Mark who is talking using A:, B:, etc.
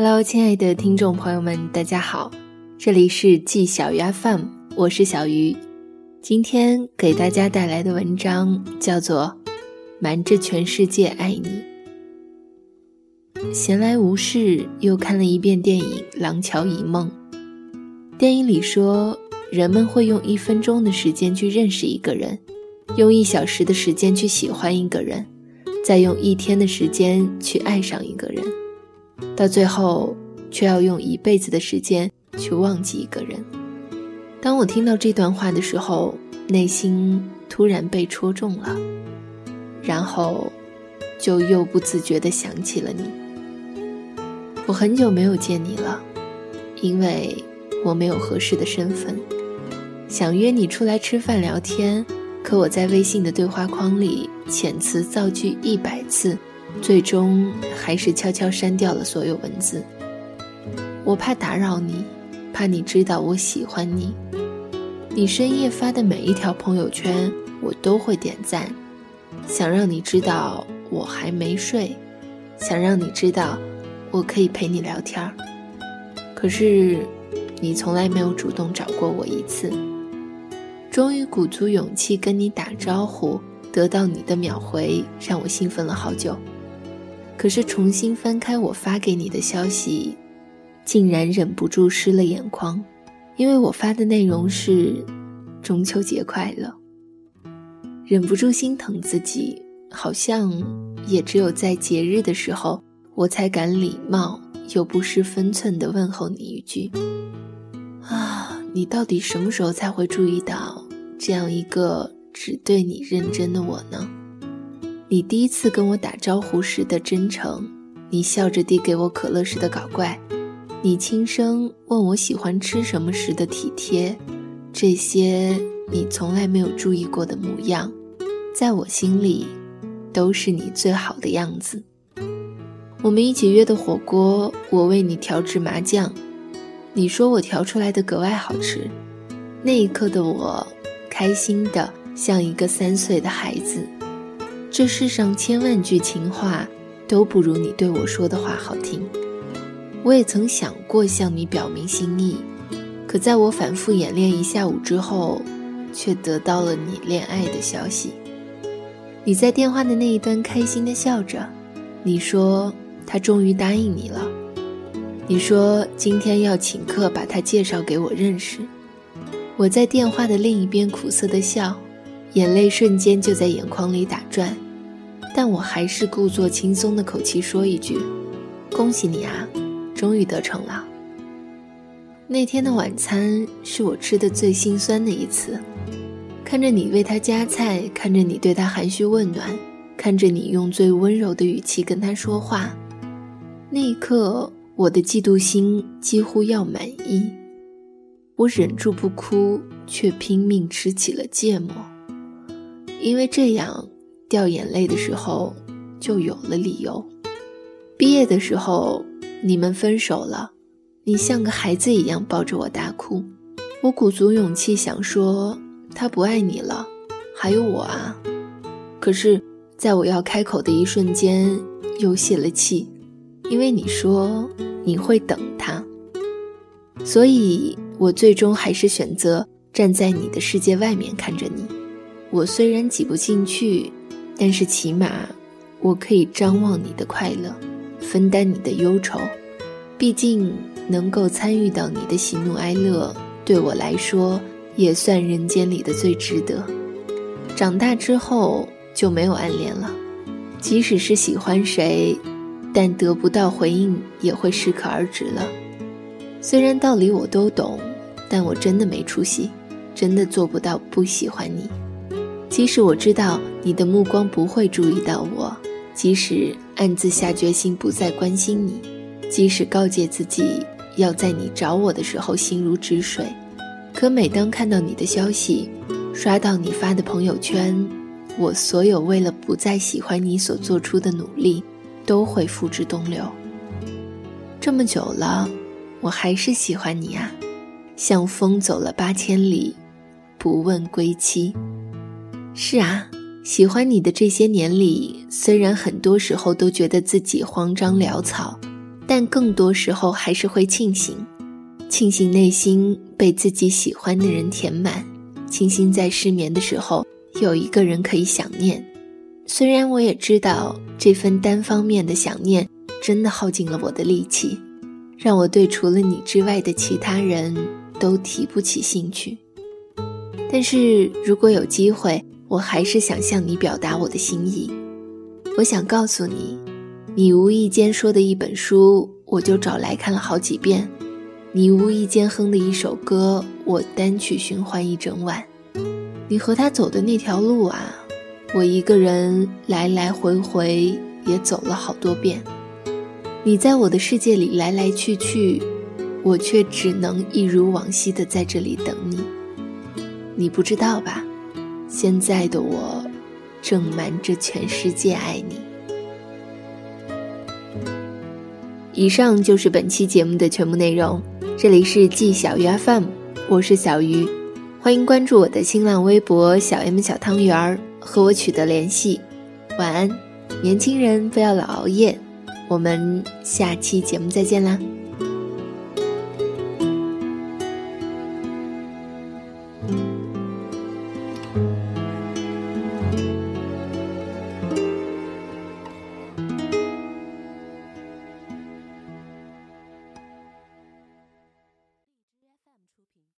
A: Hello，亲爱的听众朋友们，大家好，这里是季小鱼 FM，我是小鱼。今天给大家带来的文章叫做《瞒着全世界爱你》。闲来无事，又看了一遍电影《廊桥遗梦》。电影里说，人们会用一分钟的时间去认识一个人，用一小时的时间去喜欢一个人，再用一天的时间去爱上一个人，到最后却要用一辈子的时间去忘记一个人。当我听到这段话的时候，内心突然被戳中了，然后就又不自觉地想起了你。我很久没有见你了，因为我没有合适的身份，想约你出来吃饭聊天，可我在微信的对话框里遣词造句一百次，最终还是悄悄删掉了所有文字。我怕打扰你。怕你知道我喜欢你，你深夜发的每一条朋友圈我都会点赞，想让你知道我还没睡，想让你知道我可以陪你聊天儿。可是你从来没有主动找过我一次。终于鼓足勇气跟你打招呼，得到你的秒回，让我兴奋了好久。可是重新翻开我发给你的消息。竟然忍不住湿了眼眶，因为我发的内容是“中秋节快乐”，忍不住心疼自己，好像也只有在节日的时候，我才敢礼貌又不失分寸地问候你一句：“啊，你到底什么时候才会注意到这样一个只对你认真的我呢？”你第一次跟我打招呼时的真诚，你笑着递给我可乐时的搞怪。你轻声问我喜欢吃什么时的体贴，这些你从来没有注意过的模样，在我心里都是你最好的样子。我们一起约的火锅，我为你调制麻酱，你说我调出来的格外好吃。那一刻的我，开心的像一个三岁的孩子。这世上千万句情话，都不如你对我说的话好听。我也曾想过向你表明心意，可在我反复演练一下午之后，却得到了你恋爱的消息。你在电话的那一端开心的笑着，你说他终于答应你了，你说今天要请客把他介绍给我认识。我在电话的另一边苦涩的笑，眼泪瞬间就在眼眶里打转，但我还是故作轻松的口气说一句：“恭喜你啊！”终于得逞了。那天的晚餐是我吃的最心酸的一次，看着你为他夹菜，看着你对他含蓄问暖，看着你用最温柔的语气跟他说话，那一刻我的嫉妒心几乎要满意。我忍住不哭，却拼命吃起了芥末，因为这样掉眼泪的时候就有了理由。毕业的时候。你们分手了，你像个孩子一样抱着我大哭。我鼓足勇气想说他不爱你了，还有我啊。可是，在我要开口的一瞬间，又泄了气，因为你说你会等他。所以我最终还是选择站在你的世界外面看着你。我虽然挤不进去，但是起码我可以张望你的快乐。分担你的忧愁，毕竟能够参与到你的喜怒哀乐，对我来说也算人间里的最值得。长大之后就没有暗恋了，即使是喜欢谁，但得不到回应也会适可而止了。虽然道理我都懂，但我真的没出息，真的做不到不喜欢你。即使我知道你的目光不会注意到我。即使暗自下决心不再关心你，即使告诫自己要在你找我的时候心如止水，可每当看到你的消息，刷到你发的朋友圈，我所有为了不再喜欢你所做出的努力，都会付之东流。这么久了，我还是喜欢你啊，像风走了八千里，不问归期。是啊。喜欢你的这些年里，虽然很多时候都觉得自己慌张潦草，但更多时候还是会庆幸，庆幸内心被自己喜欢的人填满，庆幸在失眠的时候有一个人可以想念。虽然我也知道这份单方面的想念真的耗尽了我的力气，让我对除了你之外的其他人都提不起兴趣。但是如果有机会，我还是想向你表达我的心意。我想告诉你，你无意间说的一本书，我就找来看了好几遍；你无意间哼的一首歌，我单曲循环一整晚。你和他走的那条路啊，我一个人来来回回也走了好多遍。你在我的世界里来来去去，我却只能一如往昔的在这里等你。你不知道吧？现在的我，正瞒着全世界爱你。以上就是本期节目的全部内容。这里是季小鱼 FM，我是小鱼，欢迎关注我的新浪微博“小 M 小汤圆儿”，和我取得联系。晚安，年轻人不要老熬夜。我们下期节目再见啦！